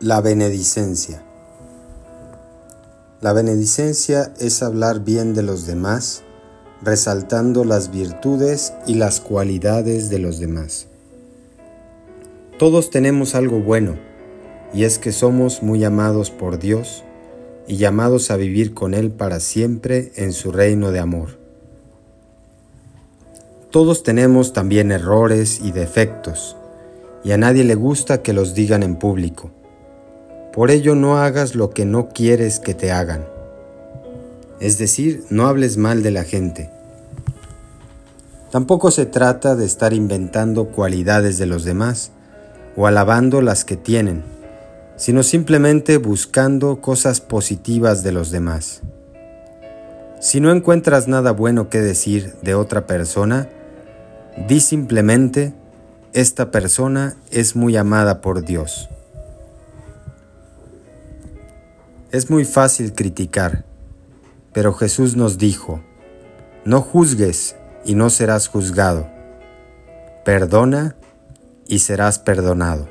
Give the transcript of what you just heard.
La benedicencia. La benedicencia es hablar bien de los demás, resaltando las virtudes y las cualidades de los demás. Todos tenemos algo bueno, y es que somos muy amados por Dios y llamados a vivir con Él para siempre en su reino de amor. Todos tenemos también errores y defectos, y a nadie le gusta que los digan en público. Por ello no hagas lo que no quieres que te hagan. Es decir, no hables mal de la gente. Tampoco se trata de estar inventando cualidades de los demás o alabando las que tienen, sino simplemente buscando cosas positivas de los demás. Si no encuentras nada bueno que decir de otra persona, di simplemente, esta persona es muy amada por Dios. Es muy fácil criticar, pero Jesús nos dijo, no juzgues y no serás juzgado. Perdona y serás perdonado.